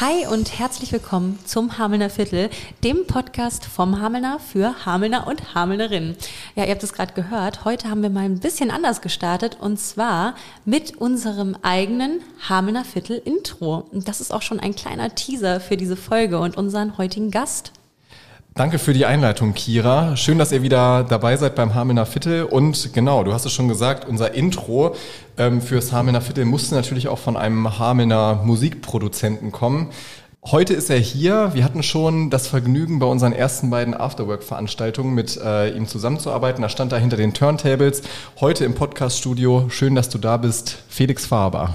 Hi und herzlich willkommen zum Hamelner Viertel, dem Podcast vom Hamelner für Hamelner und Hamelnerinnen. Ja, ihr habt es gerade gehört, heute haben wir mal ein bisschen anders gestartet und zwar mit unserem eigenen Hamelner Viertel Intro. Und das ist auch schon ein kleiner Teaser für diese Folge und unseren heutigen Gast. Danke für die Einleitung, Kira. Schön, dass ihr wieder dabei seid beim Hamelner Viertel. Und genau, du hast es schon gesagt, unser Intro ähm, fürs Hamelner Viertel musste natürlich auch von einem Hamelner Musikproduzenten kommen. Heute ist er hier. Wir hatten schon das Vergnügen, bei unseren ersten beiden Afterwork-Veranstaltungen mit äh, ihm zusammenzuarbeiten. Da stand er hinter den Turntables. Heute im Podcast-Studio. Schön, dass du da bist. Felix Faber.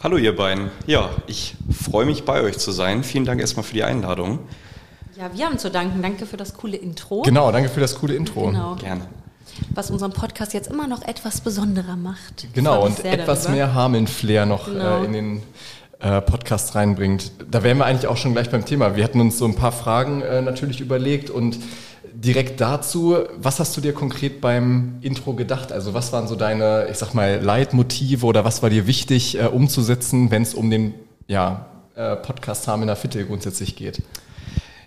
Hallo ihr beiden. Ja, ich freue mich bei euch zu sein. Vielen Dank erstmal für die Einladung. Ja, wir haben zu danken. Danke für das coole Intro. Genau, danke für das coole Intro. Genau. Gerne. Was unseren Podcast jetzt immer noch etwas besonderer macht. Genau, und etwas darüber. mehr Hameln-Flair noch genau. äh, in den äh, Podcast reinbringt. Da wären wir eigentlich auch schon gleich beim Thema. Wir hatten uns so ein paar Fragen äh, natürlich überlegt und direkt dazu, was hast du dir konkret beim Intro gedacht? Also was waren so deine, ich sag mal, Leitmotive oder was war dir wichtig äh, umzusetzen, wenn es um den ja, äh, Podcast Hamelner Fitte grundsätzlich geht?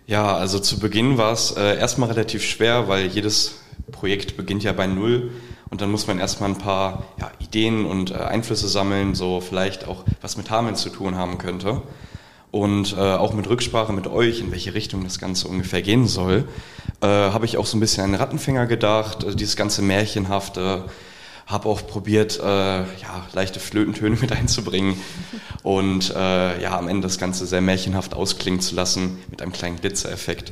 Ja, also zu Beginn war es äh, erstmal relativ schwer, weil jedes Projekt beginnt ja bei Null und dann muss man erstmal ein paar ja, Ideen und äh, Einflüsse sammeln, so vielleicht auch was mit Hameln zu tun haben könnte. Und äh, auch mit Rücksprache mit euch, in welche Richtung das Ganze ungefähr gehen soll, äh, habe ich auch so ein bisschen an Rattenfänger gedacht, also dieses ganze Märchenhafte, habe auch probiert, äh, ja, leichte Flötentöne mit einzubringen und äh, ja, am Ende das Ganze sehr märchenhaft ausklingen zu lassen mit einem kleinen Glitzereffekt.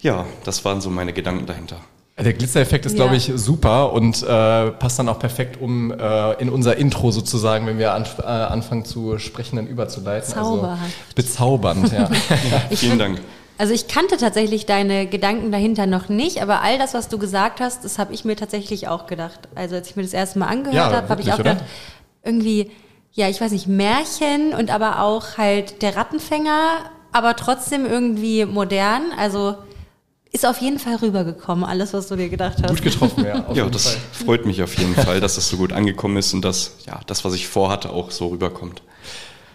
Ja, das waren so meine Gedanken dahinter. Der Glitzereffekt ist, ja. glaube ich, super und äh, passt dann auch perfekt, um äh, in unser Intro sozusagen, wenn wir an, äh, anfangen zu sprechen, dann überzuleiten. Also Zauberhaft. Also, bezaubernd, ja. ja vielen Dank. Also ich kannte tatsächlich deine Gedanken dahinter noch nicht, aber all das, was du gesagt hast, das habe ich mir tatsächlich auch gedacht. Also als ich mir das erste Mal angehört ja, habe, habe ich auch oder? gedacht, irgendwie, ja, ich weiß nicht, Märchen und aber auch halt der Rattenfänger, aber trotzdem irgendwie modern. Also ist auf jeden Fall rübergekommen, alles, was du dir gedacht hast. Gut getroffen, ja. ja, das Fall. freut mich auf jeden Fall, dass das so gut angekommen ist und dass ja, das, was ich vorhatte, auch so rüberkommt.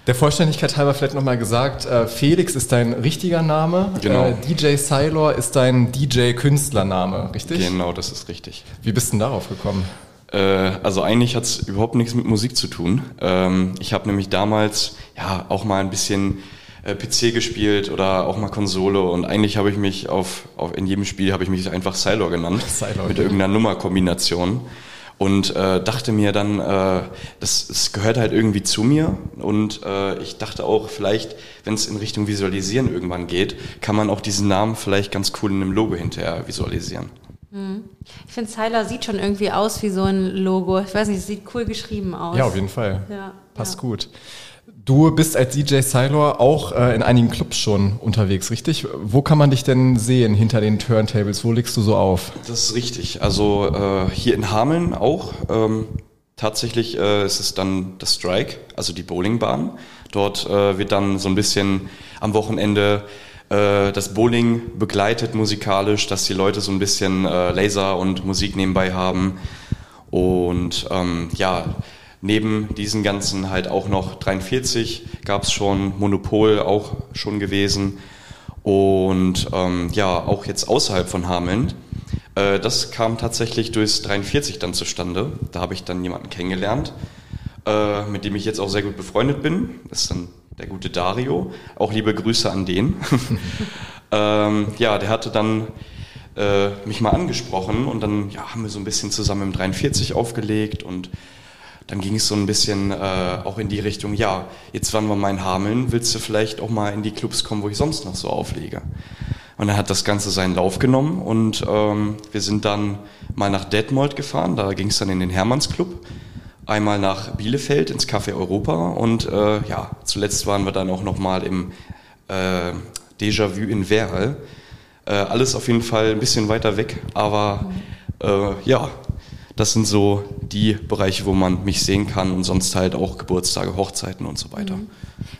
Der Vollständigkeit halber vielleicht nochmal gesagt, äh, Felix ist dein richtiger Name, genau. Äh, DJ Cylor ist dein DJ-Künstlername, richtig? Genau, das ist richtig. Wie bist du denn darauf gekommen? Äh, also eigentlich hat es überhaupt nichts mit Musik zu tun. Ähm, ich habe nämlich damals ja auch mal ein bisschen PC gespielt oder auch mal Konsole und eigentlich habe ich mich auf, auf in jedem Spiel habe ich mich einfach Cylor genannt Cylor, mit irgendeiner Nummerkombination und äh, dachte mir dann, äh, das, das gehört halt irgendwie zu mir und äh, ich dachte auch, vielleicht, wenn es in Richtung Visualisieren irgendwann geht, kann man auch diesen Namen vielleicht ganz cool in einem Logo hinterher visualisieren. Mhm. Ich finde, Zyler sieht schon irgendwie aus wie so ein Logo. Ich weiß nicht, es sieht cool geschrieben aus. Ja, auf jeden Fall. Ja, Passt ja. gut. Du bist als DJ Cylor auch äh, in einigen Clubs schon unterwegs, richtig? Wo kann man dich denn sehen hinter den Turntables? Wo legst du so auf? Das ist richtig. Also äh, hier in Hameln auch. Ähm, tatsächlich äh, ist es dann das Strike, also die Bowlingbahn. Dort äh, wird dann so ein bisschen am Wochenende äh, das Bowling begleitet musikalisch, dass die Leute so ein bisschen äh, Laser und Musik nebenbei haben. Und ähm, ja, Neben diesen ganzen halt auch noch 43 gab es schon Monopol auch schon gewesen und ähm, ja auch jetzt außerhalb von Hameln. Äh, das kam tatsächlich durchs 43 dann zustande. Da habe ich dann jemanden kennengelernt, äh, mit dem ich jetzt auch sehr gut befreundet bin. Das ist dann der gute Dario. Auch liebe Grüße an den. ähm, ja, der hatte dann äh, mich mal angesprochen und dann ja, haben wir so ein bisschen zusammen im 43 aufgelegt und dann ging es so ein bisschen äh, auch in die Richtung, ja, jetzt waren wir mal in Hameln, willst du vielleicht auch mal in die Clubs kommen, wo ich sonst noch so auflege? Und dann hat das Ganze seinen Lauf genommen und ähm, wir sind dann mal nach Detmold gefahren, da ging es dann in den Hermannsclub, einmal nach Bielefeld ins Café Europa und äh, ja, zuletzt waren wir dann auch nochmal im äh, Déjà-vu in Werl. Äh, alles auf jeden Fall ein bisschen weiter weg, aber äh, ja, das sind so die Bereiche, wo man mich sehen kann und sonst halt auch Geburtstage, Hochzeiten und so weiter. Mhm.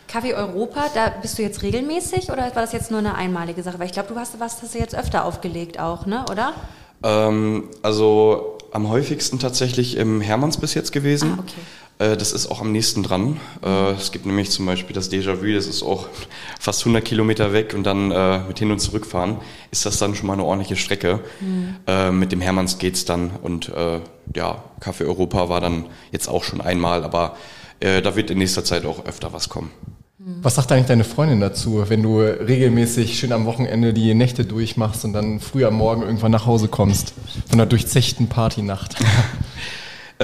Kaffee Europa, da bist du jetzt regelmäßig oder war das jetzt nur eine einmalige Sache? Weil ich glaube, du hast was hast du jetzt öfter aufgelegt auch, ne? oder? Ähm, also am häufigsten tatsächlich im Hermanns bis jetzt gewesen. Ah, okay. Äh, das ist auch am nächsten dran. Äh, es gibt nämlich zum Beispiel das Déjà-vu, das ist auch fast 100 Kilometer weg und dann äh, mit hin und zurückfahren ist das dann schon mal eine ordentliche Strecke. Mhm. Mit dem Hermanns geht's dann und ja, Café Europa war dann jetzt auch schon einmal, aber da wird in nächster Zeit auch öfter was kommen. Was sagt eigentlich deine Freundin dazu, wenn du regelmäßig schön am Wochenende die Nächte durchmachst und dann früh am Morgen irgendwann nach Hause kommst von einer durchzechten Partynacht?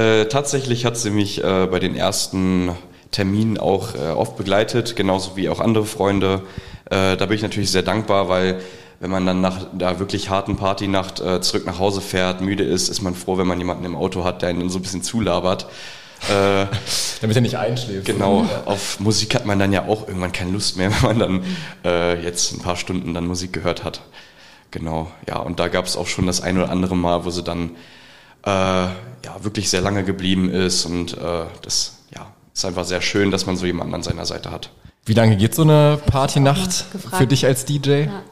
äh, tatsächlich hat sie mich äh, bei den ersten Terminen auch äh, oft begleitet, genauso wie auch andere Freunde. Äh, da bin ich natürlich sehr dankbar, weil wenn man dann nach der wirklich harten Partynacht äh, zurück nach Hause fährt, müde ist, ist man froh, wenn man jemanden im Auto hat, der einen so ein bisschen zulabert. Äh, Damit er nicht einschläft. Genau, auf Musik hat man dann ja auch irgendwann keine Lust mehr, wenn man dann äh, jetzt ein paar Stunden dann Musik gehört hat. Genau, ja, und da gab es auch schon das ein oder andere Mal, wo sie dann ja wirklich sehr lange geblieben ist und äh, das ja, ist einfach sehr schön, dass man so jemanden an seiner Seite hat. Wie lange geht so eine Partynacht für dich als DJ? Ja.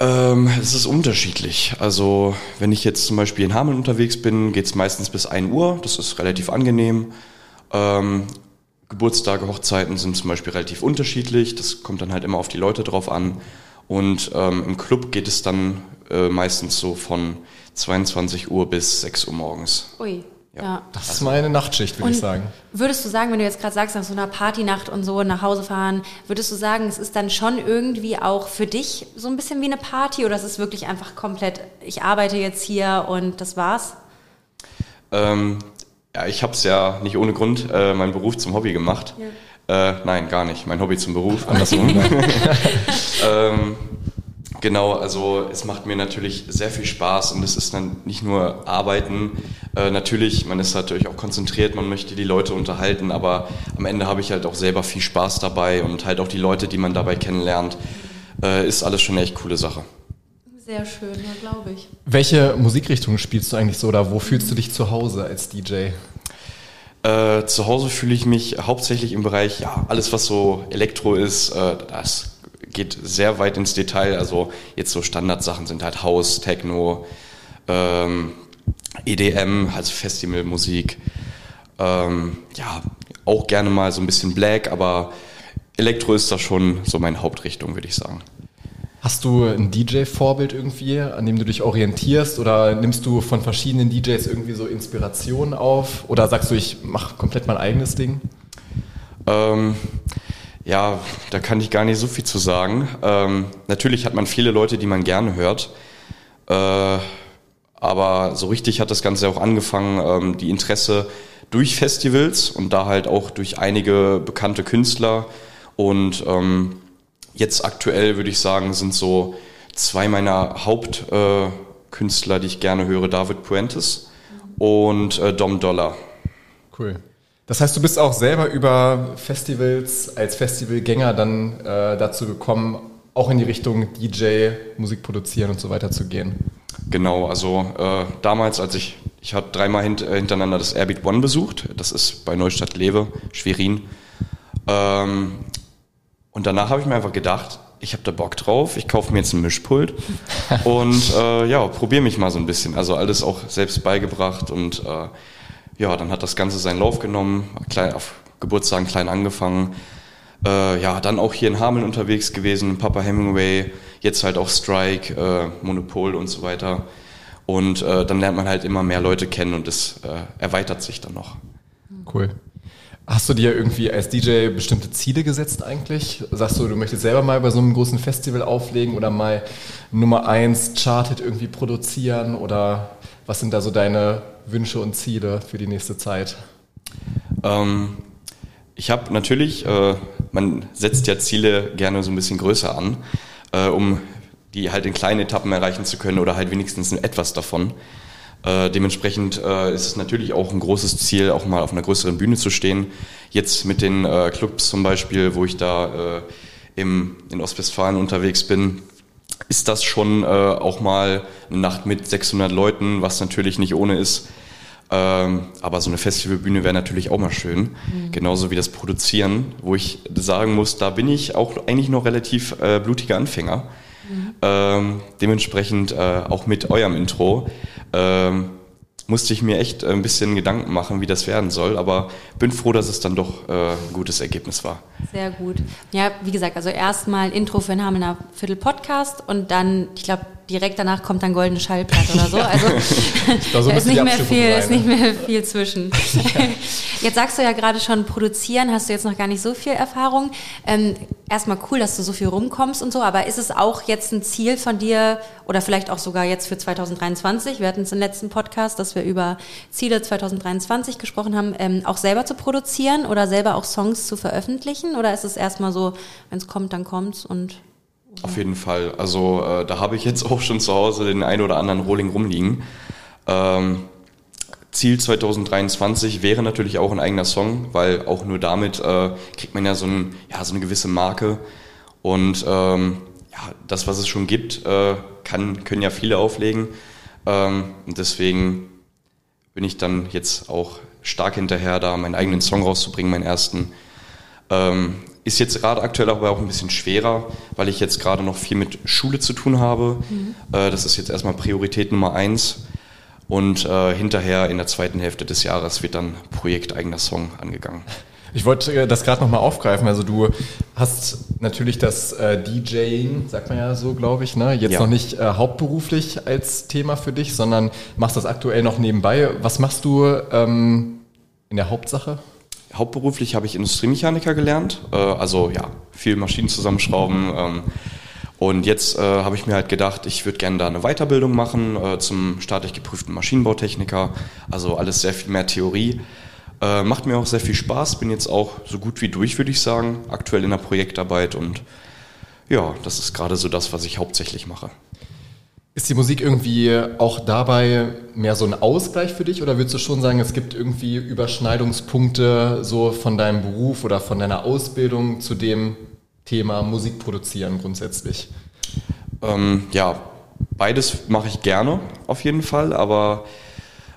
Ähm, es ist unterschiedlich. Also wenn ich jetzt zum Beispiel in Hameln unterwegs bin, geht es meistens bis 1 Uhr. Das ist relativ angenehm. Ähm, Geburtstage, Hochzeiten sind zum Beispiel relativ unterschiedlich. Das kommt dann halt immer auf die Leute drauf an. Und ähm, im Club geht es dann äh, meistens so von 22 Uhr bis 6 Uhr morgens. Ui. Ja. Das ist meine Nachtschicht, würde ich sagen. Würdest du sagen, wenn du jetzt gerade sagst, nach so einer Partynacht und so nach Hause fahren, würdest du sagen, es ist dann schon irgendwie auch für dich so ein bisschen wie eine Party oder ist es wirklich einfach komplett, ich arbeite jetzt hier und das war's? Ähm, ja, ich habe es ja nicht ohne Grund äh, meinen Beruf zum Hobby gemacht. Ja. Äh, nein, gar nicht. Mein Hobby zum Beruf, andersrum. ähm, Genau, also es macht mir natürlich sehr viel Spaß und es ist dann nicht nur Arbeiten. Äh, natürlich, man ist natürlich auch konzentriert, man möchte die Leute unterhalten, aber am Ende habe ich halt auch selber viel Spaß dabei und halt auch die Leute, die man dabei kennenlernt, äh, ist alles schon eine echt coole Sache. Sehr schön, ja, glaube ich. Welche Musikrichtung spielst du eigentlich so oder wo fühlst du dich zu Hause als DJ? Äh, zu Hause fühle ich mich hauptsächlich im Bereich, ja, alles was so Elektro ist, äh, das geht sehr weit ins Detail. Also jetzt so Standardsachen sind halt House, Techno, ähm, EDM, also Festivalmusik. Ähm, ja, auch gerne mal so ein bisschen Black, aber Elektro ist da schon so meine Hauptrichtung, würde ich sagen. Hast du ein DJ-Vorbild irgendwie, an dem du dich orientierst oder nimmst du von verschiedenen DJs irgendwie so Inspirationen auf oder sagst du, ich mache komplett mein eigenes Ding? Ähm, ja, da kann ich gar nicht so viel zu sagen. Ähm, natürlich hat man viele Leute, die man gerne hört. Äh, aber so richtig hat das Ganze auch angefangen, ähm, die Interesse durch Festivals und da halt auch durch einige bekannte Künstler. Und ähm, jetzt aktuell würde ich sagen, sind so zwei meiner Hauptkünstler, äh, die ich gerne höre, David Puentes und äh, Dom Dollar. Cool. Das heißt, du bist auch selber über Festivals als Festivalgänger dann äh, dazu gekommen, auch in die Richtung DJ, Musik produzieren und so weiter zu gehen. Genau, also äh, damals, als ich, ich hatte dreimal hint, äh, hintereinander das Airbeat One besucht, das ist bei Neustadt Lewe, Schwerin. Ähm, und danach habe ich mir einfach gedacht, ich habe da Bock drauf, ich kaufe mir jetzt ein Mischpult und äh, ja, probiere mich mal so ein bisschen. Also alles auch selbst beigebracht und äh, ja, dann hat das Ganze seinen Lauf genommen, klein, auf Geburtstagen klein angefangen. Äh, ja, dann auch hier in Hameln unterwegs gewesen, Papa Hemingway, jetzt halt auch Strike, äh, Monopol und so weiter. Und äh, dann lernt man halt immer mehr Leute kennen und es äh, erweitert sich dann noch. Cool. Hast du dir irgendwie als DJ bestimmte Ziele gesetzt eigentlich? Sagst du, du möchtest selber mal bei so einem großen Festival auflegen oder mal Nummer eins Charted irgendwie produzieren oder was sind da so deine Wünsche und Ziele für die nächste Zeit? Ähm, ich habe natürlich, äh, man setzt ja Ziele gerne so ein bisschen größer an, äh, um die halt in kleinen Etappen erreichen zu können oder halt wenigstens etwas davon. Äh, dementsprechend äh, ist es natürlich auch ein großes Ziel, auch mal auf einer größeren Bühne zu stehen. Jetzt mit den äh, Clubs zum Beispiel, wo ich da äh, im, in Ostwestfalen unterwegs bin, ist das schon äh, auch mal eine Nacht mit 600 Leuten, was natürlich nicht ohne ist. Ähm, aber so eine Festivalbühne wäre natürlich auch mal schön. Mhm. Genauso wie das Produzieren, wo ich sagen muss, da bin ich auch eigentlich noch relativ äh, blutiger Anfänger. Ähm, dementsprechend äh, auch mit eurem Intro. Ähm, musste ich mir echt ein bisschen Gedanken machen, wie das werden soll, aber bin froh, dass es dann doch äh, ein gutes Ergebnis war. Sehr gut. Ja, wie gesagt, also erstmal Intro für den Hamelner Viertel Podcast und dann, ich glaube, direkt danach kommt dann goldene Schallplatte oder so. Also da so ist nicht mehr viel, rein. ist nicht mehr viel zwischen. jetzt sagst du ja gerade schon, produzieren hast du jetzt noch gar nicht so viel Erfahrung. Ähm, erstmal cool, dass du so viel rumkommst und so, aber ist es auch jetzt ein Ziel von dir oder vielleicht auch sogar jetzt für 2023? Wir hatten es im letzten Podcast, dass wir über Ziele 2023 gesprochen haben, ähm, auch selber zu produzieren oder selber auch Songs zu veröffentlichen? Oder ist es erstmal so, wenn es kommt, dann kommt's und auf jeden Fall. Also äh, da habe ich jetzt auch schon zu Hause den einen oder anderen Rolling rumliegen. Ähm, Ziel 2023 wäre natürlich auch ein eigener Song, weil auch nur damit äh, kriegt man ja so, ein, ja so eine gewisse Marke. Und ähm, ja, das, was es schon gibt, äh, kann, können ja viele auflegen. Ähm, und deswegen bin ich dann jetzt auch stark hinterher, da meinen eigenen Song rauszubringen, meinen ersten. Ähm, ist jetzt gerade aktuell aber auch ein bisschen schwerer, weil ich jetzt gerade noch viel mit Schule zu tun habe. Mhm. Äh, das ist jetzt erstmal Priorität Nummer eins. Und äh, hinterher in der zweiten Hälfte des Jahres wird dann Projekt eigener Song angegangen. Ich wollte äh, das gerade nochmal aufgreifen. Also du hast natürlich das äh, DJing, sagt man ja so, glaube ich, ne? jetzt ja. noch nicht äh, hauptberuflich als Thema für dich, sondern machst das aktuell noch nebenbei. Was machst du ähm, in der Hauptsache? Hauptberuflich habe ich Industriemechaniker gelernt, äh, also ja, viel Maschinen zusammenschrauben. Ähm, und jetzt äh, habe ich mir halt gedacht, ich würde gerne da eine Weiterbildung machen äh, zum staatlich geprüften Maschinenbautechniker. Also alles sehr viel mehr Theorie. Äh, macht mir auch sehr viel Spaß, bin jetzt auch so gut wie durch, würde ich sagen, aktuell in der Projektarbeit und ja, das ist gerade so das, was ich hauptsächlich mache. Ist die Musik irgendwie auch dabei mehr so ein Ausgleich für dich oder würdest du schon sagen, es gibt irgendwie Überschneidungspunkte so von deinem Beruf oder von deiner Ausbildung zu dem Thema Musik produzieren grundsätzlich? Ähm, ja, beides mache ich gerne auf jeden Fall, aber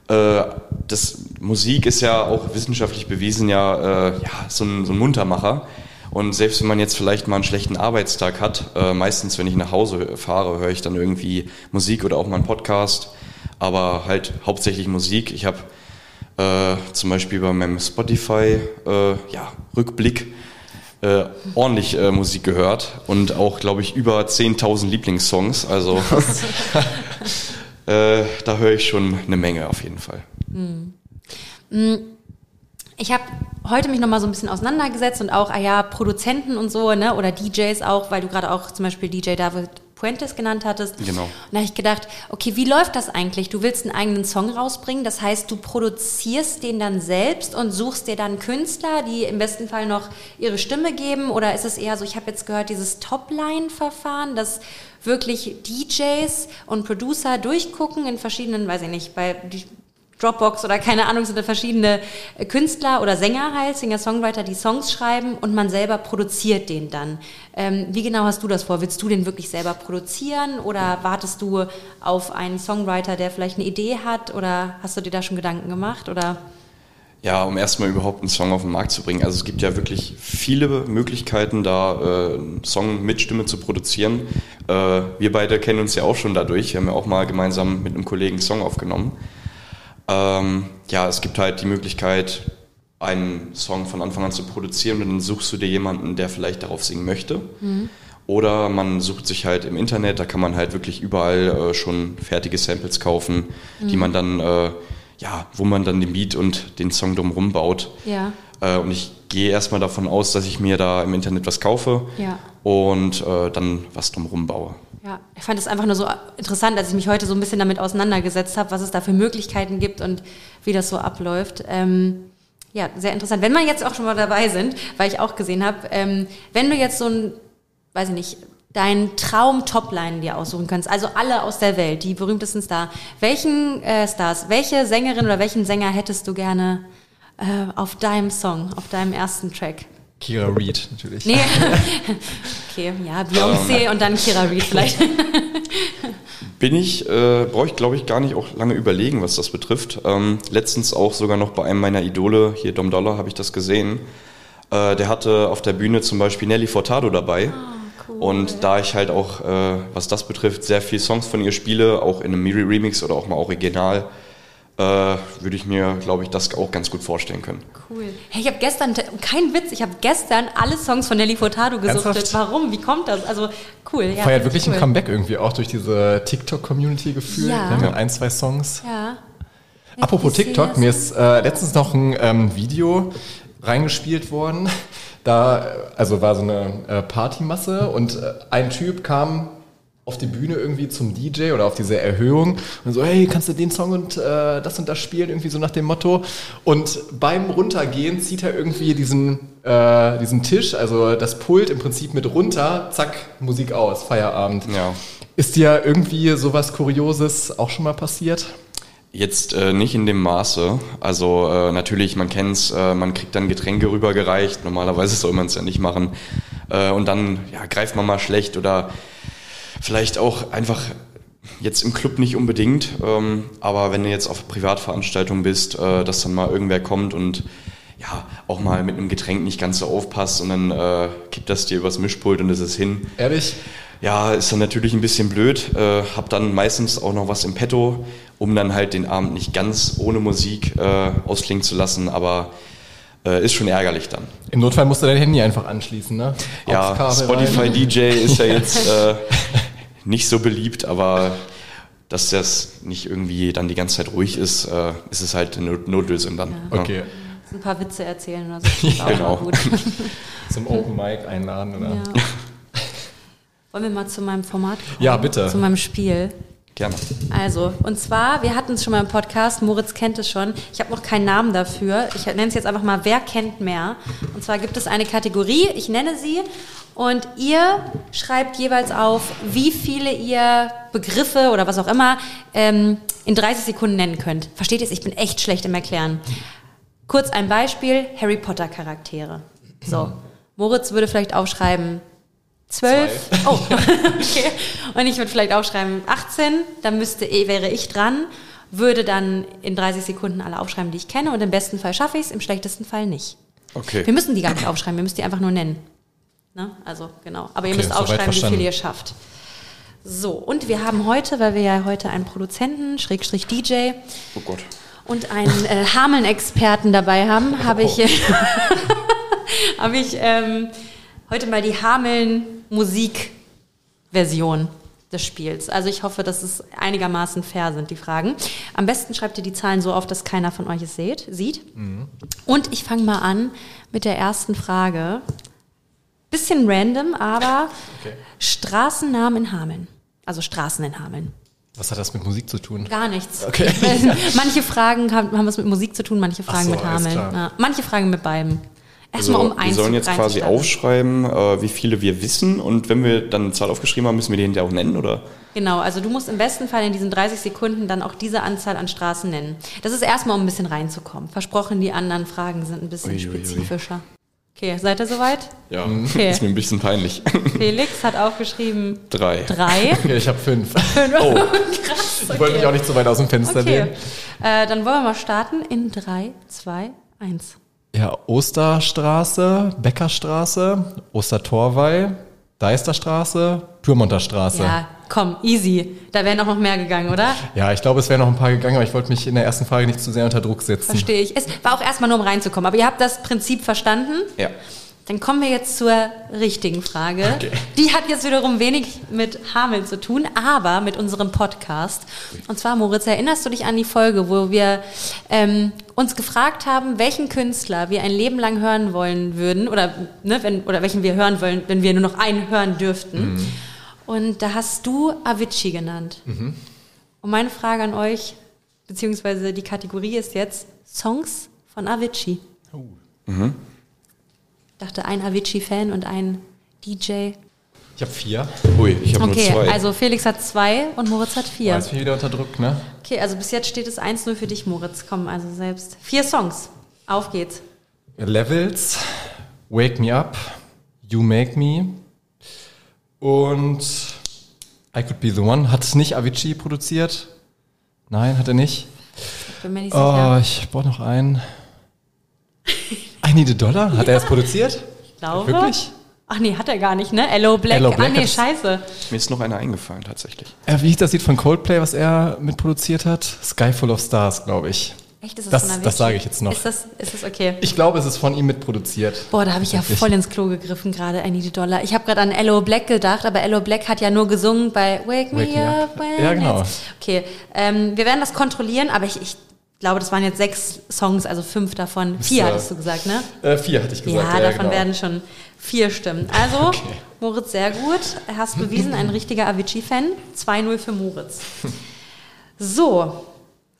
äh, das Musik ist ja auch wissenschaftlich bewiesen ja, äh, ja so, ein, so ein Muntermacher. Und selbst wenn man jetzt vielleicht mal einen schlechten Arbeitstag hat, äh, meistens wenn ich nach Hause fahre, höre ich dann irgendwie Musik oder auch mal einen Podcast, aber halt hauptsächlich Musik. Ich habe äh, zum Beispiel bei meinem Spotify äh, ja, Rückblick äh, ordentlich äh, Musik gehört und auch, glaube ich, über 10.000 Lieblingssongs. Also äh, da höre ich schon eine Menge auf jeden Fall. Mhm. Ich habe heute mich nochmal so ein bisschen auseinandergesetzt und auch, ah ja, Produzenten und so, ne, oder DJs auch, weil du gerade auch zum Beispiel DJ David Puentes genannt hattest. Genau. Und da habe ich gedacht, okay, wie läuft das eigentlich? Du willst einen eigenen Song rausbringen, das heißt, du produzierst den dann selbst und suchst dir dann Künstler, die im besten Fall noch ihre Stimme geben? Oder ist es eher so, ich habe jetzt gehört, dieses Topline-Verfahren, dass wirklich DJs und Producer durchgucken in verschiedenen, weiß ich nicht, bei Dropbox oder keine Ahnung, sind da verschiedene äh, Künstler oder Sänger halt, Singer-Songwriter, die Songs schreiben und man selber produziert den dann. Ähm, wie genau hast du das vor? Willst du den wirklich selber produzieren oder wartest du auf einen Songwriter, der vielleicht eine Idee hat oder hast du dir da schon Gedanken gemacht oder? Ja, um erstmal überhaupt einen Song auf den Markt zu bringen. Also es gibt ja wirklich viele Möglichkeiten, da äh, einen Song mit Stimme zu produzieren. Äh, wir beide kennen uns ja auch schon dadurch. Wir haben ja auch mal gemeinsam mit einem Kollegen einen Song aufgenommen. Ähm, ja, es gibt halt die Möglichkeit, einen Song von Anfang an zu produzieren und dann suchst du dir jemanden, der vielleicht darauf singen möchte. Mhm. Oder man sucht sich halt im Internet, da kann man halt wirklich überall äh, schon fertige Samples kaufen, mhm. die man dann, äh, ja, wo man dann den Beat und den Song drumherum baut. Ja. Äh, und ich gehe erstmal davon aus, dass ich mir da im Internet was kaufe ja. und äh, dann was drumherum baue. Ja, ich fand es einfach nur so interessant, als ich mich heute so ein bisschen damit auseinandergesetzt habe, was es da für Möglichkeiten gibt und wie das so abläuft. Ähm, ja, sehr interessant. Wenn wir jetzt auch schon mal dabei sind, weil ich auch gesehen habe, ähm, wenn du jetzt so ein, weiß ich nicht, deinen Traum-Topline dir aussuchen kannst, also alle aus der Welt, die berühmtesten Star, welchen äh, Stars, welche Sängerin oder welchen Sänger hättest du gerne äh, auf deinem Song, auf deinem ersten Track? Kira Reed natürlich. Nee. okay, ja, Beyoncé um, und dann Kira Reed vielleicht. Bin ich, äh, brauche ich glaube ich gar nicht auch lange überlegen, was das betrifft. Ähm, letztens auch sogar noch bei einem meiner Idole, hier Dom Dollar, habe ich das gesehen. Äh, der hatte auf der Bühne zum Beispiel Nelly Furtado dabei. Cool. Und da ich halt auch, äh, was das betrifft, sehr viel Songs von ihr spiele, auch in einem Miri-Remix oder auch mal original, würde ich mir, glaube ich, das auch ganz gut vorstellen können. Cool. Hey, ich habe gestern, kein Witz, ich habe gestern alle Songs von Nelly Furtado gesuchtet. Warum? Wie kommt das? Also cool. Ja, Feiert wirklich cool. ein Comeback irgendwie auch durch diese TikTok-Community gefühlt. Ja. ja. Ein, zwei Songs. Ja. Apropos TikTok, mir ist äh, letztens noch ein ähm, Video reingespielt worden. Da, also war so eine äh, Partymasse und äh, ein Typ kam auf die Bühne irgendwie zum DJ oder auf diese Erhöhung und so, hey, kannst du den Song und äh, das und das spielen, irgendwie so nach dem Motto. Und beim Runtergehen zieht er irgendwie diesen, äh, diesen Tisch, also das Pult im Prinzip mit runter, zack, Musik aus, Feierabend. Ja. Ist dir irgendwie sowas Kurioses auch schon mal passiert? Jetzt äh, nicht in dem Maße. Also äh, natürlich, man kennt's, äh, man kriegt dann Getränke rübergereicht. Normalerweise soll man es ja nicht machen. Äh, und dann ja, greift man mal schlecht oder vielleicht auch einfach jetzt im Club nicht unbedingt. Ähm, aber wenn du jetzt auf Privatveranstaltung bist, äh, dass dann mal irgendwer kommt und ja, auch mal mit einem Getränk nicht ganz so aufpasst und dann äh, kippt das dir übers Mischpult und ist es hin. Ehrlich? Ja, ist dann natürlich ein bisschen blöd. Äh, hab dann meistens auch noch was im Petto, um dann halt den Abend nicht ganz ohne Musik äh, ausklingen zu lassen, aber äh, ist schon ärgerlich dann. Im Notfall musst du dein Handy einfach anschließen, ne? Ja, Spotify rein. DJ ist ja jetzt äh, nicht so beliebt, aber dass das nicht irgendwie dann die ganze Zeit ruhig ist, äh, ist es halt eine Notlösung dann. Ja. Okay. Ja. Ein paar Witze erzählen oder so. ja, genau. Gut. Zum Open Mic einladen oder? Ja. Wollen wir mal zu meinem Format kommen? Ja, bitte. Zu meinem Spiel. Gerne. Also, und zwar, wir hatten es schon mal im Podcast, Moritz kennt es schon. Ich habe noch keinen Namen dafür. Ich nenne es jetzt einfach mal, wer kennt mehr? Und zwar gibt es eine Kategorie, ich nenne sie, und ihr schreibt jeweils auf, wie viele ihr Begriffe oder was auch immer ähm, in 30 Sekunden nennen könnt. Versteht ihr es? Ich bin echt schlecht im Erklären. Kurz ein Beispiel, Harry Potter Charaktere. So, Moritz würde vielleicht aufschreiben, Zwölf. Oh, okay. Und ich würde vielleicht aufschreiben 18, dann müsste, wäre ich dran, würde dann in 30 Sekunden alle aufschreiben, die ich kenne und im besten Fall schaffe ich es, im schlechtesten Fall nicht. Okay. Wir müssen die gar nicht aufschreiben, wir müssen die einfach nur nennen. Ne? Also, genau. Aber ihr okay, müsst aufschreiben, wie viel ihr schafft. So, und wir haben heute, weil wir ja heute einen Produzenten, Schrägstrich DJ. Oh Gott. Und einen äh, Hameln-Experten dabei haben, habe ich, habe ich ähm, heute mal die Hameln Musikversion des Spiels. Also ich hoffe, dass es einigermaßen fair sind, die Fragen. Am besten schreibt ihr die Zahlen so auf, dass keiner von euch es seht, sieht. Mhm. Und ich fange mal an mit der ersten Frage. Bisschen random, aber okay. Straßennamen in Hameln. Also Straßen in Hameln. Was hat das mit Musik zu tun? Gar nichts. Okay. manche Fragen haben, haben was mit Musik zu tun, manche Fragen so, mit Hameln. Ja, manche Fragen mit beiden. Erstmal also, um eins Wir sollen jetzt quasi aufschreiben, äh, wie viele wir wissen und wenn wir dann eine Zahl aufgeschrieben haben, müssen wir die hinterher auch nennen, oder? Genau, also du musst im besten Fall in diesen 30 Sekunden dann auch diese Anzahl an Straßen nennen. Das ist erstmal, um ein bisschen reinzukommen. Versprochen, die anderen Fragen sind ein bisschen ui, spezifischer. Ui, ui. Okay, seid ihr soweit? Ja, okay. ist mir ein bisschen peinlich. Felix hat aufgeschrieben. Drei. Drei. Okay, ich habe fünf. fünf. Oh. Krass. Okay. Ich wollte mich auch nicht so weit aus dem Fenster okay. lehnen. Äh, dann wollen wir mal starten in drei, zwei, eins. Ja, Osterstraße, Beckerstraße, Ostertorwei, Deisterstraße, Pyrmonter Straße. Ja, komm, easy. Da wären auch noch mehr gegangen, oder? Ja, ich glaube, es wären noch ein paar gegangen, aber ich wollte mich in der ersten Frage nicht zu sehr unter Druck setzen. Verstehe ich. Es war auch erstmal nur, um reinzukommen. Aber ihr habt das Prinzip verstanden? Ja. Dann kommen wir jetzt zur richtigen Frage. Okay. Die hat jetzt wiederum wenig mit Hameln zu tun, aber mit unserem Podcast. Und zwar, Moritz, erinnerst du dich an die Folge, wo wir ähm, uns gefragt haben, welchen Künstler wir ein Leben lang hören wollen würden oder, ne, wenn, oder welchen wir hören wollen, wenn wir nur noch einen hören dürften? Mhm. Und da hast du Avicii genannt. Mhm. Und meine Frage an euch, beziehungsweise die Kategorie ist jetzt Songs von Avicii. Oh. Mhm dachte ein Avicii-Fan und ein DJ. Ich habe vier. Ui, ich habe okay, nur zwei. Also Felix hat zwei und Moritz hat vier. Weiß wieder unter Druck, ne? Okay, also bis jetzt steht es 1-0 für dich, Moritz. Komm, also selbst. Vier Songs. Auf geht's. Levels, Wake Me Up, You Make Me und I Could Be The One. Hat es nicht Avicii produziert? Nein, hat er nicht. Ich bin mir nicht sicher. Oh, ich brauche noch einen. I Need a Dollar? Hat ja. er es produziert? Ich glaube. Wirklich? Ach nee, hat er gar nicht, ne? Hello Black. Hello Black. Ah nee, scheiße. Mir ist noch einer eingefallen, tatsächlich. Ja, wie ich das sieht von Coldplay, was er mitproduziert hat? Sky Full of Stars, glaube ich. Echt? Ist das, das, das sage ich jetzt noch. Ist das, ist das okay? Ich glaube, es ist von ihm mitproduziert. Boah, da habe ich ja voll ins Klo gegriffen gerade, I Need a Dollar. Ich habe gerade an Ello Black gedacht, aber Ello Black hat ja nur gesungen bei Wake, Wake Me Up. When ja, genau. Okay, ähm, wir werden das kontrollieren, aber ich, ich glaube, das waren jetzt sechs Songs, also fünf davon. Vier hattest du gesagt, ne? Äh, vier hatte ich gesagt. Ja, ja davon genau. werden schon vier stimmen. Also, okay. Moritz, sehr gut. Hast bewiesen, ein richtiger Avicii-Fan. 2-0 für Moritz. So,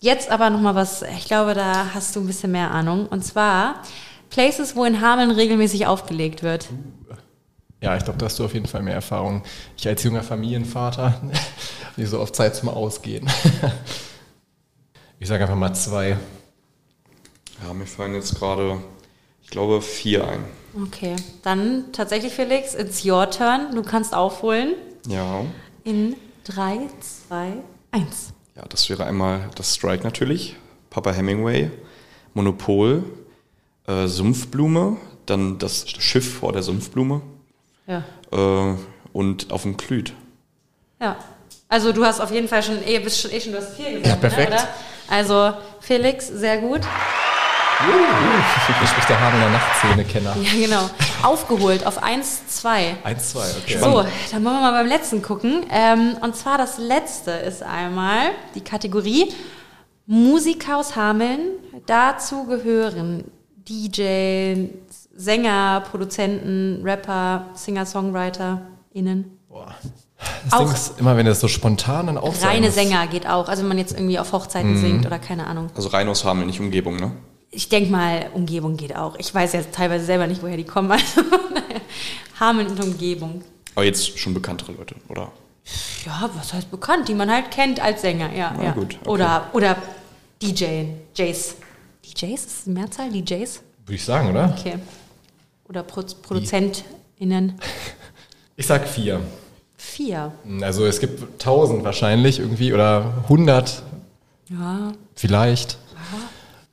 Jetzt aber nochmal was, ich glaube, da hast du ein bisschen mehr Ahnung. Und zwar Places, wo in Hameln regelmäßig aufgelegt wird. Ja, ich glaube, da hast du auf jeden Fall mehr Erfahrung. Ich als junger Familienvater, wie so oft Zeit zum Ausgehen. Ich sage einfach mal zwei. Ja, mir fallen jetzt gerade, ich glaube, vier ein. Okay, dann tatsächlich, Felix, it's your turn. Du kannst aufholen. Ja. In drei, zwei, eins. Ja, das wäre einmal das Strike natürlich, Papa Hemingway, Monopol, äh, Sumpfblume, dann das Schiff vor der Sumpfblume ja. äh, und auf dem Klüt. Ja, also du hast auf jeden Fall schon, eh, bist schon, eh schon, du hast vier gesagt, ja, perfekt. Ne, also Felix, sehr gut. Ich spricht der Hagener Nachtzähne-Kenner. Ja, genau. Aufgeholt auf 1, 2. 1, 2, okay. So, dann wollen wir mal beim letzten gucken. Ähm, und zwar das letzte ist einmal die Kategorie Musiker aus Hameln. Dazu gehören DJ, Sänger, Produzenten, Rapper, Singer, innen. Boah. Das auch Ding ist immer, wenn das so spontan dann auch Reine Sänger geht auch. Also wenn man jetzt irgendwie auf Hochzeiten mhm. singt oder keine Ahnung. Also rein aus Hameln, nicht Umgebung, ne? ich denke mal, Umgebung geht auch. Ich weiß ja teilweise selber nicht, woher die kommen. Also, Hameln und Umgebung. Aber jetzt schon bekanntere Leute, oder? Ja, was heißt bekannt? Die man halt kennt als Sänger, ja. Na, ja. Gut, okay. Oder, oder DJ, DJs. DJs? Ist das Mehrzahl? DJs? Würde ich sagen, oder? Okay. Oder Pro ProduzentInnen. Ich sag vier. Vier? Also es gibt tausend wahrscheinlich irgendwie oder hundert. Ja. Vielleicht.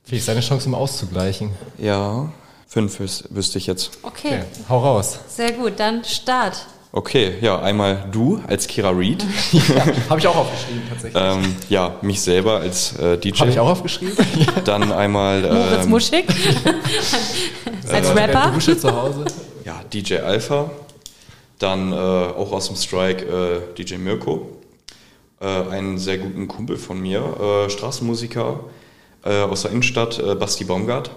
Wie ist deine Chance, um auszugleichen? Ja, fünf wüsste ich jetzt. Okay. okay. Hau raus. Sehr gut, dann Start. Okay, ja, einmal du als Kira Reed. ja, Habe ich auch aufgeschrieben, tatsächlich. Ähm, ja, mich selber als äh, DJ. Habe ich auch aufgeschrieben. Dann einmal. Ähm, Moritz Muschig. als Rapper. Dusche zu Hause. Ja, DJ Alpha. Dann äh, auch aus dem Strike äh, DJ Mirko. Äh, einen sehr guten Kumpel von mir, äh, Straßenmusiker äh, aus der Innenstadt, äh, Basti Baumgart.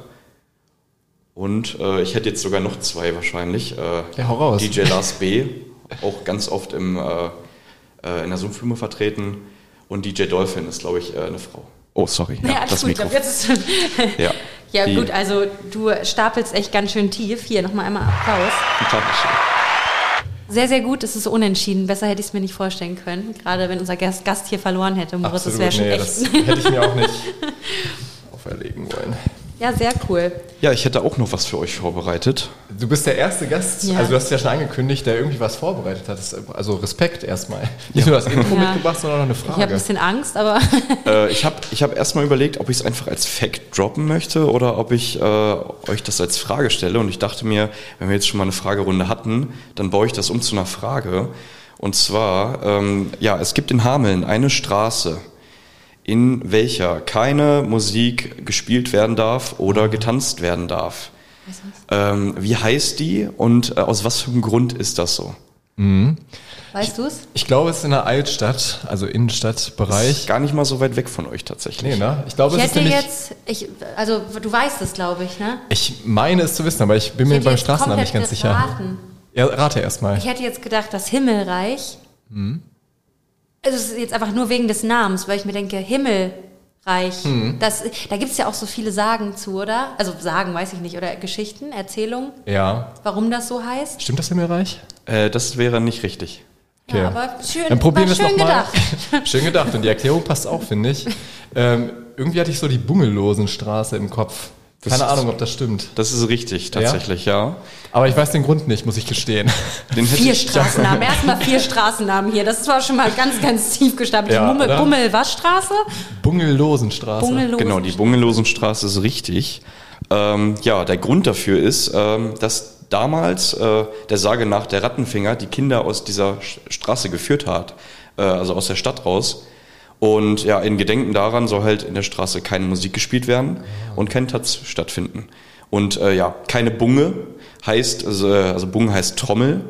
Und äh, ich hätte jetzt sogar noch zwei wahrscheinlich. Äh, ja, hau raus. DJ Lars B., auch ganz oft im, in der Sumpfblume vertreten. Und DJ Dolphin ist, glaube ich, eine Frau. Oh, sorry. Ja, ja das gut, Mikro. Jetzt ist ja, ja gut, also du stapelst echt ganz schön tief. Hier nochmal einmal Applaus. Dankeschön. Sehr, sehr gut. Es ist unentschieden. Besser hätte ich es mir nicht vorstellen können. Gerade wenn unser Gast, hier verloren hätte. Moritz, Absolut, das wäre nee, echt. Das hätte ich mir auch nicht auferlegen wollen. Ja, sehr cool. Ja, ich hätte auch noch was für euch vorbereitet. Du bist der erste Gast, ja. also du hast ja schon angekündigt, der irgendwie was vorbereitet hat. Also Respekt erstmal. Nicht ja. nur das Intro ja. mitgebracht, sondern auch eine Frage. Ich habe ein bisschen Angst, aber... äh, ich habe ich hab erstmal überlegt, ob ich es einfach als Fact droppen möchte oder ob ich äh, euch das als Frage stelle. Und ich dachte mir, wenn wir jetzt schon mal eine Fragerunde hatten, dann baue ich das um zu einer Frage. Und zwar, ähm, ja, es gibt in Hameln eine Straße, in welcher keine Musik gespielt werden darf oder getanzt werden darf. Ähm, wie heißt die und äh, aus was für einem Grund ist das so? Mhm. Weißt du es? Ich glaube, es ist in der Altstadt, also Innenstadtbereich. Ist gar nicht mal so weit weg von euch tatsächlich. Nee, ne? Ich glaube, ich es hätte jetzt, ich, also du weißt es, glaube ich, ne? Ich meine es zu wissen, aber ich bin ich mir beim Straßennamen nicht ganz sicher. Raten. Ja, rate erstmal. Ich hätte jetzt gedacht, das Himmelreich. Mhm. Also es ist jetzt einfach nur wegen des Namens, weil ich mir denke, Himmelreich. Mhm. Das, da gibt es ja auch so viele Sagen zu, oder? Also Sagen, weiß ich nicht, oder Geschichten, Erzählungen. Ja. Warum das so heißt? Stimmt das Himmelreich? Äh, das wäre nicht richtig. Okay. Ja, aber schön, Dann probieren wir es nochmal. Gedacht. schön gedacht. Und die Erklärung passt auch, finde ich. Ähm, irgendwie hatte ich so die Bungellosenstraße im Kopf. Keine das Ahnung, ob das stimmt. Das ist richtig, tatsächlich, ja. ja. Aber ich weiß den Grund nicht, muss ich gestehen. Den vier Straßennamen. Erstmal vier Straßennamen hier. Das war schon mal ganz, ganz tief gestapelt. Ja, Bummel, Bummel was Straße? Bungellosenstraße. Bungellosen. Genau, die Bungellosenstraße ist richtig. Ähm, ja, der Grund dafür ist, ähm, dass damals äh, der Sage nach der Rattenfinger die Kinder aus dieser Straße geführt hat, äh, also aus der Stadt raus. Und ja, in Gedenken daran soll halt in der Straße keine Musik gespielt werden und kein Tanz stattfinden. Und äh, ja, keine Bunge heißt, also, also Bunge heißt Trommel,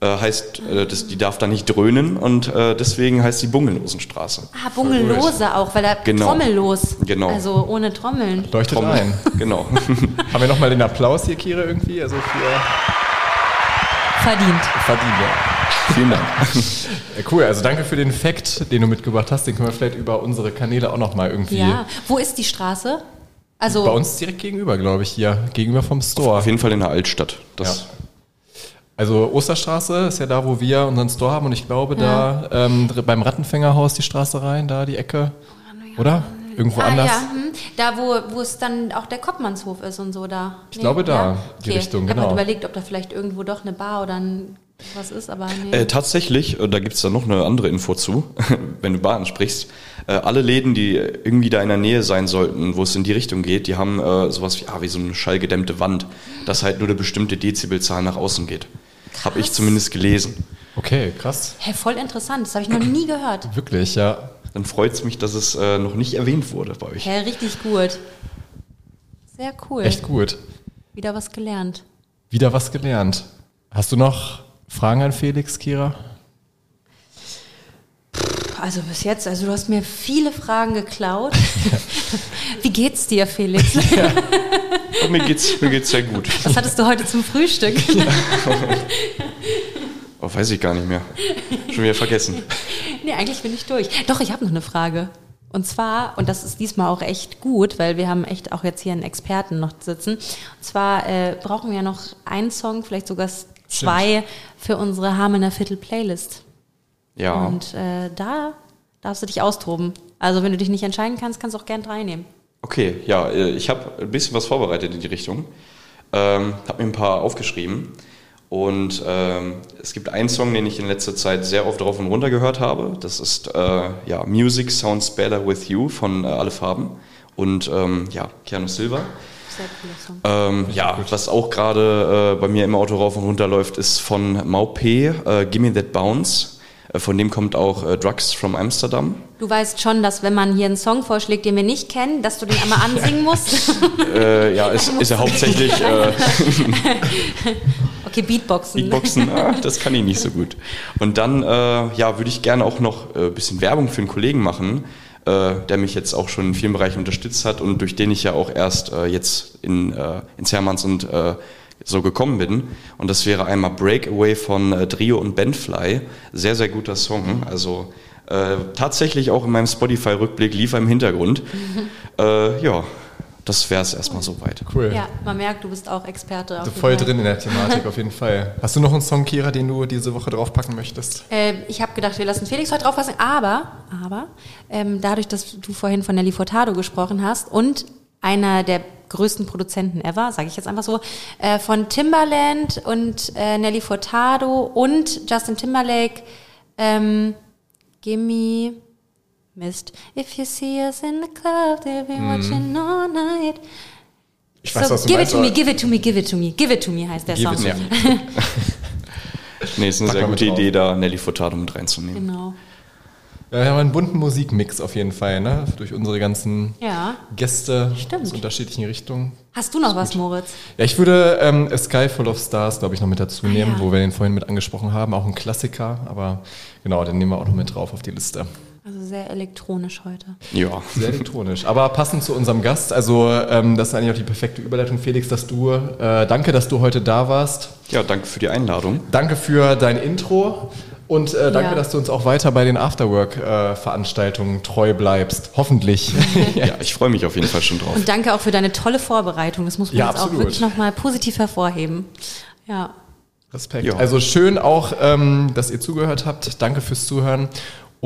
äh, heißt, äh, das, die darf da nicht dröhnen und äh, deswegen heißt sie Bungellosenstraße. Ah, Bungellose auch, weil er genau. trommellos. Genau. Also ohne Trommeln. Leuchtet Trommel. ein. Genau. Haben wir nochmal den Applaus hier, Kire, irgendwie? Also für Verdient. Verdient, ja. Vielen Dank. cool, also danke für den Fact, den du mitgebracht hast. Den können wir vielleicht über unsere Kanäle auch nochmal irgendwie. Ja, wo ist die Straße? Also Bei uns direkt gegenüber, glaube ich, hier. Gegenüber vom Store. Auf jeden Fall in der Altstadt. Das ja. Also Osterstraße ist ja da, wo wir unseren Store haben und ich glaube ja. da ähm, beim Rattenfängerhaus die Straße rein, da die Ecke, oder? Irgendwo ah, anders? Ja, hm. Da, wo, wo es dann auch der Koppmannshof ist und so da. Ich nee, glaube da, ja? die okay. Richtung, genau. Ich habe überlegt, ob da vielleicht irgendwo doch eine Bar oder ein was ist, aber nee. Äh, tatsächlich, äh, da gibt es dann noch eine andere Info zu, wenn du Bar ansprichst. Äh, alle Läden, die irgendwie da in der Nähe sein sollten, wo es in die Richtung geht, die haben äh, sowas wie, ah, wie so eine schallgedämmte Wand, dass halt nur eine bestimmte Dezibelzahl nach außen geht. Habe ich zumindest gelesen. Okay, krass. Hä, hey, voll interessant, das habe ich noch nie gehört. Wirklich, ja. Dann freut es mich, dass es äh, noch nicht erwähnt wurde bei euch. Hä, hey, richtig gut. Sehr cool. Echt gut. Wieder was gelernt. Wieder was gelernt. Hast du noch Fragen an Felix, Kira? Also bis jetzt, also du hast mir viele Fragen geklaut. Wie geht's dir, Felix? Ja. Mir geht's, mir geht's sehr gut. Was hattest du heute zum Frühstück? Ja. Oh, weiß ich gar nicht mehr. Schon wieder vergessen. Nee, eigentlich bin ich durch. Doch, ich habe noch eine Frage. Und zwar, und das ist diesmal auch echt gut, weil wir haben echt auch jetzt hier einen Experten noch sitzen. Und zwar äh, brauchen wir ja noch einen Song, vielleicht sogar zwei für unsere Hamelner Viertel Playlist. Ja. Und äh, da darfst du dich austoben. Also wenn du dich nicht entscheiden kannst, kannst du auch gern drei nehmen. Okay, ja, äh, ich habe ein bisschen was vorbereitet in die Richtung. Ähm, habe mir ein paar aufgeschrieben. Und ähm, es gibt einen Song, den ich in letzter Zeit sehr oft drauf und runter gehört habe. Das ist äh, ja, Music Sounds Better With You von äh, Alle Farben und ähm, ja, Keanu Silva. Ähm, ja, was auch gerade äh, bei mir im Auto rauf und runter läuft, ist von Maupé, äh, Gimme That Bounce. Äh, von dem kommt auch äh, Drugs from Amsterdam. Du weißt schon, dass wenn man hier einen Song vorschlägt, den wir nicht kennen, dass du den einmal ansingen musst? äh, ja, ist, ist ja hauptsächlich... Äh, okay, Beatboxen. Beatboxen, ah, das kann ich nicht so gut. Und dann äh, ja, würde ich gerne auch noch ein bisschen Werbung für einen Kollegen machen äh, der mich jetzt auch schon in vielen Bereichen unterstützt hat und durch den ich ja auch erst äh, jetzt in, äh, ins Hermanns und äh, so gekommen bin. Und das wäre einmal Breakaway von äh, Trio und Bandfly. Sehr, sehr guter Song. Also äh, tatsächlich auch in meinem Spotify-Rückblick lief er im Hintergrund. Äh, ja, das wäre es erstmal soweit. Cool. Ja, man merkt, du bist auch Experte. Du voll Fall. drin in der Thematik, auf jeden Fall. Hast du noch einen Song, Kira, den du diese Woche draufpacken möchtest? Äh, ich habe gedacht, wir lassen Felix heute draufpassen, aber, aber ähm, dadurch, dass du vorhin von Nelly Furtado gesprochen hast und einer der größten Produzenten ever, sage ich jetzt einfach so, äh, von Timbaland und äh, Nelly Furtado und Justin Timberlake, ähm, Gimme Mist. If you see us in the club, they'll be mm. watching all night. Ich weiß, so, was du give meinst, it to me, give it to me, give it to me, give it to me heißt der Song. It, ja. nee, ist eine Pack sehr gute Idee, da Nelly Furtado mit reinzunehmen. Genau. Ja, wir haben einen bunten Musikmix auf jeden Fall, ne? Durch unsere ganzen ja, Gäste stimmt. aus unterschiedlichen Richtungen. Hast du noch was, gut. Moritz? Ja, ich würde ähm, A Sky Full of Stars, glaube ich, noch mit dazu nehmen, ah, ja. wo wir den vorhin mit angesprochen haben. Auch ein Klassiker, aber genau, den nehmen wir auch noch mit drauf auf die Liste. Also sehr elektronisch heute. Ja. Sehr elektronisch. Aber passend zu unserem Gast, also ähm, das ist eigentlich auch die perfekte Überleitung, Felix, dass du, äh, danke, dass du heute da warst. Ja, danke für die Einladung. Danke für dein Intro. Und äh, danke, ja. dass du uns auch weiter bei den Afterwork-Veranstaltungen äh, treu bleibst. Hoffentlich. ja, ich freue mich auf jeden Fall schon drauf. Und danke auch für deine tolle Vorbereitung. Das muss man ja, jetzt absolut. auch wirklich nochmal positiv hervorheben. Ja. Respekt. Ja. Also schön auch, ähm, dass ihr zugehört habt. Danke fürs Zuhören.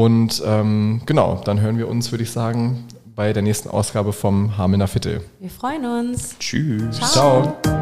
Und ähm, genau, dann hören wir uns, würde ich sagen, bei der nächsten Ausgabe vom Hamelner Viertel. Wir freuen uns. Tschüss. Ciao. Ciao.